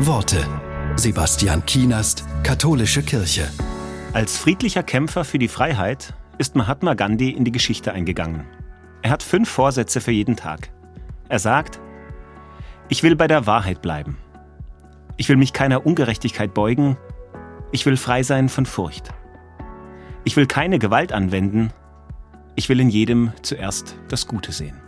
Worte. Sebastian Kienast, Katholische Kirche. Als friedlicher Kämpfer für die Freiheit ist Mahatma Gandhi in die Geschichte eingegangen. Er hat fünf Vorsätze für jeden Tag. Er sagt, ich will bei der Wahrheit bleiben. Ich will mich keiner Ungerechtigkeit beugen. Ich will frei sein von Furcht. Ich will keine Gewalt anwenden. Ich will in jedem zuerst das Gute sehen.